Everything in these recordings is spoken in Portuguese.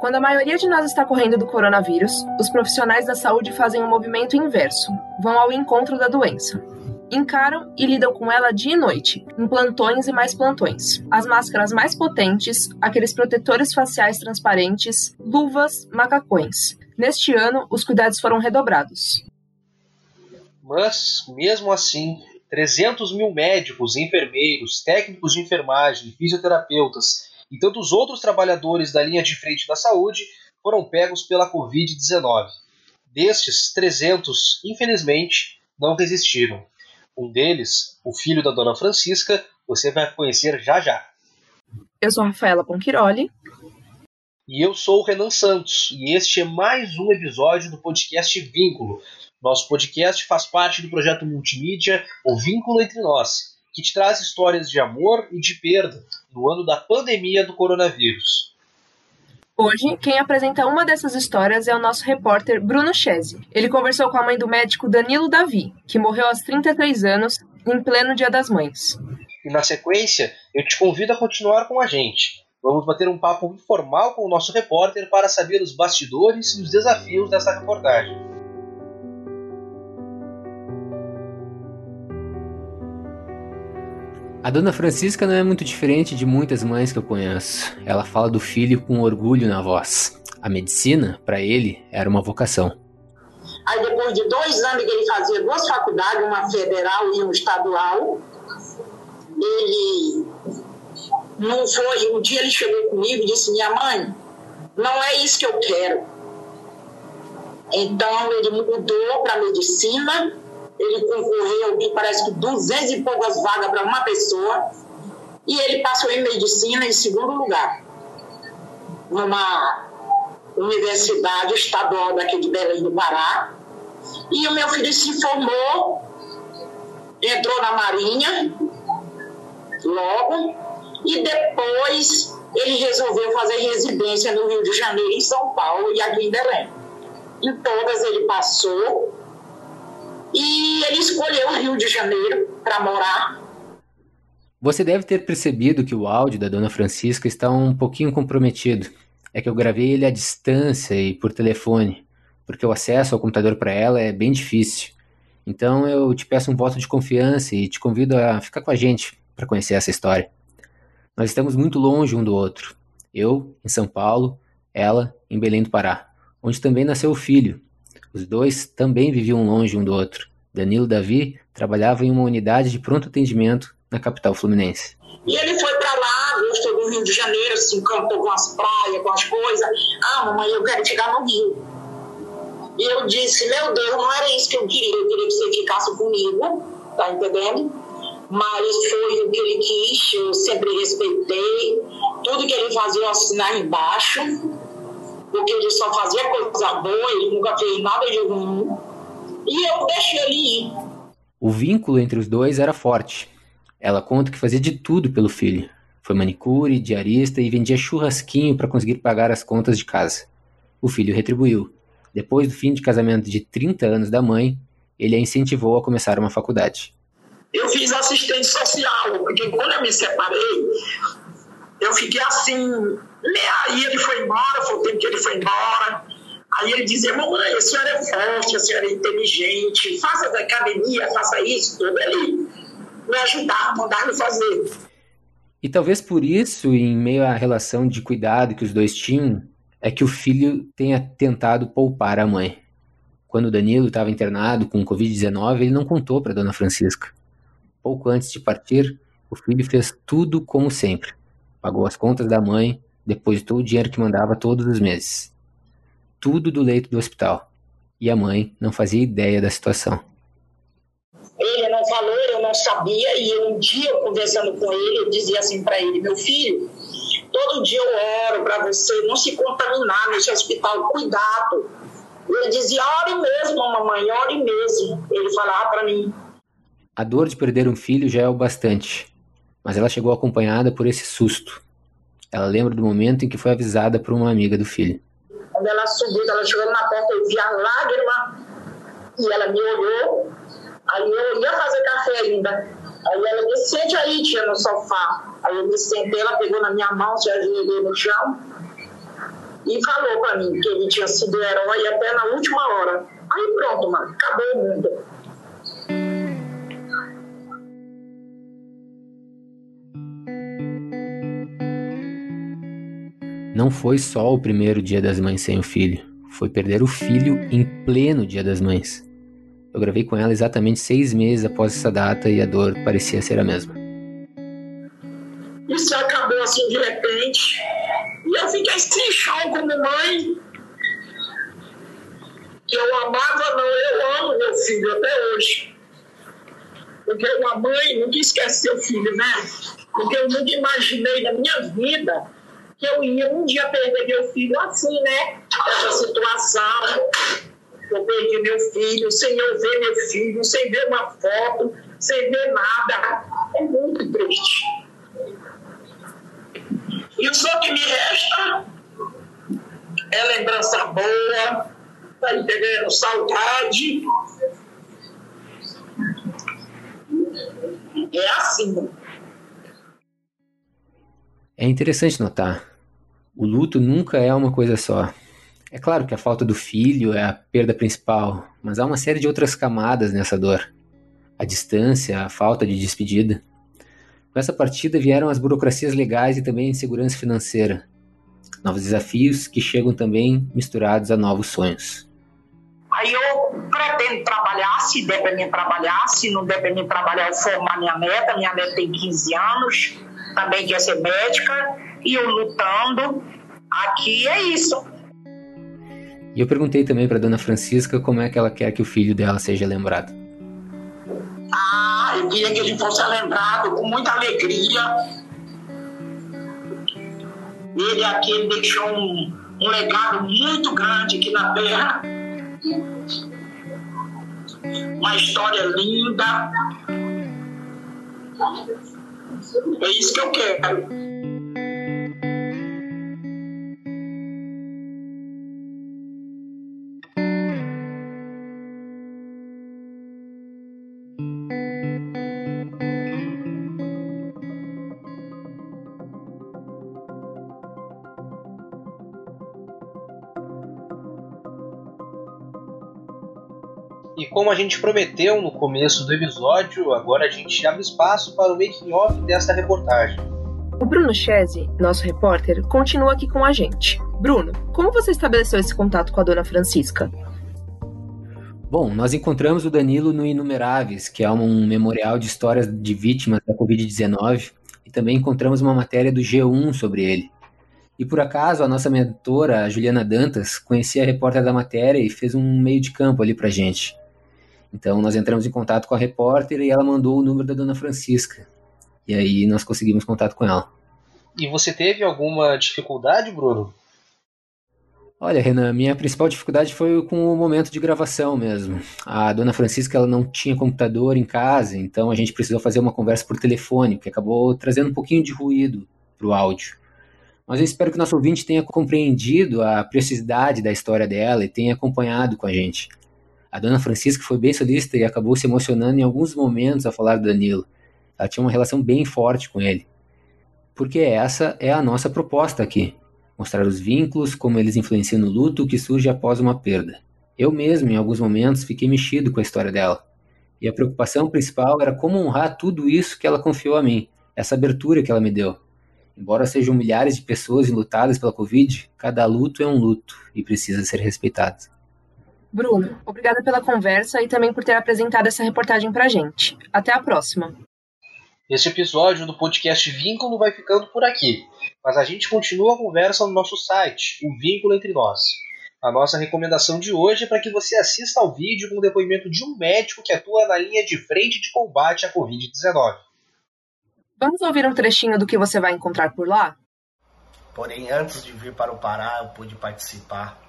Quando a maioria de nós está correndo do coronavírus, os profissionais da saúde fazem um movimento inverso, vão ao encontro da doença. Encaram e lidam com ela dia e noite, em plantões e mais plantões. As máscaras mais potentes, aqueles protetores faciais transparentes, luvas, macacões. Neste ano, os cuidados foram redobrados. Mas, mesmo assim, 300 mil médicos, enfermeiros, técnicos de enfermagem, fisioterapeutas e tantos outros trabalhadores da linha de frente da saúde foram pegos pela Covid-19. Destes, 300, infelizmente, não resistiram. Um deles, o filho da dona Francisca, você vai conhecer já já. Eu sou Rafaela Ponquiroli. E eu sou o Renan Santos, e este é mais um episódio do podcast Vínculo, nosso podcast faz parte do projeto multimídia O Vínculo Entre Nós, que te traz histórias de amor e de perda no ano da pandemia do coronavírus. Hoje, quem apresenta uma dessas histórias é o nosso repórter Bruno Chese. Ele conversou com a mãe do médico Danilo Davi, que morreu aos 33 anos, em pleno Dia das Mães. E na sequência, eu te convido a continuar com a gente. Vamos bater um papo informal com o nosso repórter para saber os bastidores e os desafios dessa reportagem. A dona Francisca não é muito diferente de muitas mães que eu conheço. Ela fala do filho com orgulho na voz. A medicina, para ele, era uma vocação. Aí depois de dois anos que ele fazia duas faculdades, uma federal e uma estadual, ele não foi. Um dia ele chegou comigo e disse: Minha mãe, não é isso que eu quero. Então ele mudou para medicina ele concorreu, que parece que 200 e poucas vagas para uma pessoa, e ele passou em medicina em segundo lugar, numa universidade estadual daqui de Belém do Pará. E o meu filho se formou, entrou na Marinha logo, e depois ele resolveu fazer residência no Rio de Janeiro, em São Paulo e aqui em Belém. Em todas ele passou, e ele escolheu o Rio de Janeiro para morar. Você deve ter percebido que o áudio da Dona Francisca está um pouquinho comprometido. É que eu gravei ele à distância e por telefone, porque o acesso ao computador para ela é bem difícil. Então eu te peço um voto de confiança e te convido a ficar com a gente para conhecer essa história. Nós estamos muito longe um do outro. Eu, em São Paulo, ela, em Belém do Pará, onde também nasceu o filho, os dois também viviam longe um do outro. Danilo Davi trabalhava em uma unidade de pronto atendimento na capital fluminense. E ele foi para lá, gostou do Rio de Janeiro, se encantou com as praias, com as coisas. Ah, mamãe, eu quero chegar no Rio. E eu disse, meu Deus, não era isso que eu queria, eu queria que você ficasse comigo, tá entendendo? Mas foi o que ele quis, eu sempre respeitei. Tudo que ele fazia eu assinar embaixo porque ele só fazia coisa boa, ele nunca fez nada de ruim. E eu deixei ele ir. O vínculo entre os dois era forte. Ela conta que fazia de tudo pelo filho. Foi manicure, diarista e vendia churrasquinho para conseguir pagar as contas de casa. O filho retribuiu. Depois do fim de casamento de 30 anos da mãe, ele a incentivou a começar uma faculdade. Eu fiz assistente social, porque quando eu me separei, eu fiquei assim, Aí ele foi embora, foi o tempo que ele foi embora. Aí ele dizia, mamãe, a senhora é forte, a senhora é inteligente, faça da academia, faça isso, tudo. Ele me ajudar, mandar me fazer. E talvez por isso, em meio à relação de cuidado que os dois tinham, é que o filho tenha tentado poupar a mãe. Quando o Danilo estava internado com Covid-19, ele não contou para Dona Francisca. Pouco antes de partir, o filho fez tudo como sempre. Pagou as contas da mãe, depositou o dinheiro que mandava todos os meses. Tudo do leito do hospital. E a mãe não fazia ideia da situação. Ele não falou, eu não sabia, e um dia, conversando com ele, eu dizia assim para ele: meu filho, todo dia eu oro para você não se contaminar nesse hospital, cuidado. Ele dizia: ore mesmo, mamãe, ore mesmo. Ele falava para mim. A dor de perder um filho já é o bastante, mas ela chegou acompanhada por esse susto ela lembra do momento em que foi avisada por uma amiga do filho. Quando ela subiu, ela chegou na porta, eu vi a lágrima e ela me olhou. Aí eu ia fazer café ainda. Aí ela me sente aí, tia, no sofá. Aí eu me sentei, ela pegou na minha mão, se ajoelhei no chão. e falou para mim que ele tinha sido herói até na última hora. Aí pronto, mano, acabou o mundo. Não foi só o primeiro dia das mães sem o filho, foi perder o filho em pleno dia das mães. Eu gravei com ela exatamente seis meses após essa data e a dor parecia ser a mesma. Isso acabou assim de repente. E eu fiquei sem chão como mãe. Eu amava, não, eu amo meu filho até hoje. Porque uma mãe nunca esquece seu filho, né? Porque eu nunca imaginei na minha vida que eu ia um dia perder meu filho assim, né? Essa situação. Eu perdi meu filho, sem eu ver meu filho, sem ver uma foto, sem ver nada. É muito triste. E o só que me resta é lembrança boa, tá entendendo? Saudade. É assim. É interessante notar. O luto nunca é uma coisa só. É claro que a falta do filho é a perda principal, mas há uma série de outras camadas nessa dor. A distância, a falta de despedida. Com essa partida vieram as burocracias legais e também a insegurança financeira. Novos desafios que chegam também misturados a novos sonhos. Aí eu pretendo trabalhar, se der para mim trabalhar, se não der para mim trabalhar, eu formar minha neta. Minha neta tem 15 anos, também quer ser médica, e eu lutando. Aqui é isso. E eu perguntei também para dona Francisca como é que ela quer que o filho dela seja lembrado. Ah, eu queria que ele fosse lembrado com muita alegria. Ele aqui ele deixou um, um legado muito grande aqui na Terra. Uma história linda. É isso que eu quero. Como a gente prometeu no começo do episódio, agora a gente abre espaço para o making off desta reportagem. O Bruno Chese, nosso repórter, continua aqui com a gente. Bruno, como você estabeleceu esse contato com a dona Francisca? Bom, nós encontramos o Danilo no Inumeráveis, que é um memorial de histórias de vítimas da Covid-19, e também encontramos uma matéria do G1 sobre ele. E por acaso, a nossa mentora, a Juliana Dantas, conhecia a repórter da matéria e fez um meio de campo ali pra gente. Então nós entramos em contato com a repórter e ela mandou o número da dona Francisca. E aí nós conseguimos contato com ela. E você teve alguma dificuldade, Bruno? Olha, Renan, minha principal dificuldade foi com o momento de gravação mesmo. A dona Francisca ela não tinha computador em casa, então a gente precisou fazer uma conversa por telefone, que acabou trazendo um pouquinho de ruído para o áudio. Mas eu espero que o nosso ouvinte tenha compreendido a preciosidade da história dela e tenha acompanhado com a gente. A dona Francisca foi bem solícita e acabou se emocionando em alguns momentos ao falar do Danilo. Ela tinha uma relação bem forte com ele. Porque essa é a nossa proposta aqui: mostrar os vínculos, como eles influenciam no luto que surge após uma perda. Eu mesmo, em alguns momentos, fiquei mexido com a história dela. E a preocupação principal era como honrar tudo isso que ela confiou a mim, essa abertura que ela me deu. Embora sejam milhares de pessoas enlutadas pela Covid, cada luto é um luto e precisa ser respeitado. Bruno, obrigada pela conversa e também por ter apresentado essa reportagem pra gente. Até a próxima. Este episódio do podcast Vínculo vai ficando por aqui, mas a gente continua a conversa no nosso site, o Vínculo Entre Nós. A nossa recomendação de hoje é para que você assista ao vídeo com o depoimento de um médico que atua na linha de frente de combate à Covid-19. Vamos ouvir um trechinho do que você vai encontrar por lá? Porém, antes de vir para o Pará, eu pude participar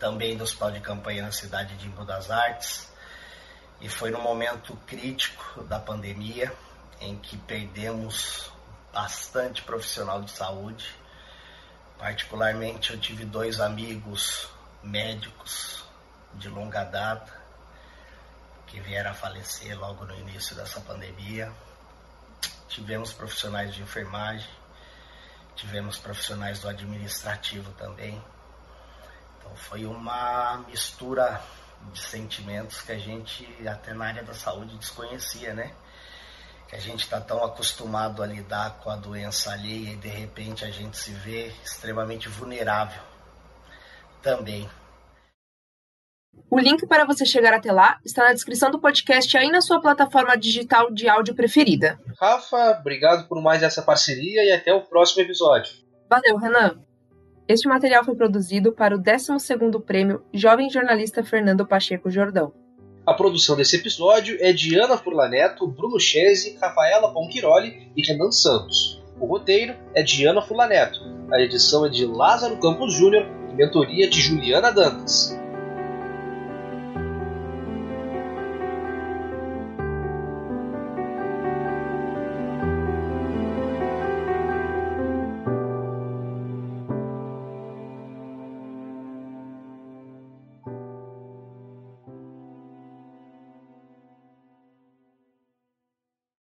também do hospital de campanha na cidade de Imbu das Artes. E foi no momento crítico da pandemia em que perdemos bastante profissional de saúde. Particularmente, eu tive dois amigos médicos de longa data que vieram a falecer logo no início dessa pandemia. Tivemos profissionais de enfermagem, tivemos profissionais do administrativo também. Então foi uma mistura de sentimentos que a gente até na área da saúde desconhecia, né? Que a gente está tão acostumado a lidar com a doença alheia e de repente a gente se vê extremamente vulnerável também. O link para você chegar até lá está na descrição do podcast aí na sua plataforma digital de áudio preferida. Rafa, obrigado por mais essa parceria e até o próximo episódio. Valeu, Renan. Este material foi produzido para o 12º Prêmio Jovem Jornalista Fernando Pacheco Jordão. A produção desse episódio é de Ana Furlaneto, Bruno Chese, Rafaela Ponquiroli e Renan Santos. O roteiro é de Ana Furlaneto. A edição é de Lázaro Campos Júnior e mentoria de Juliana Dantas.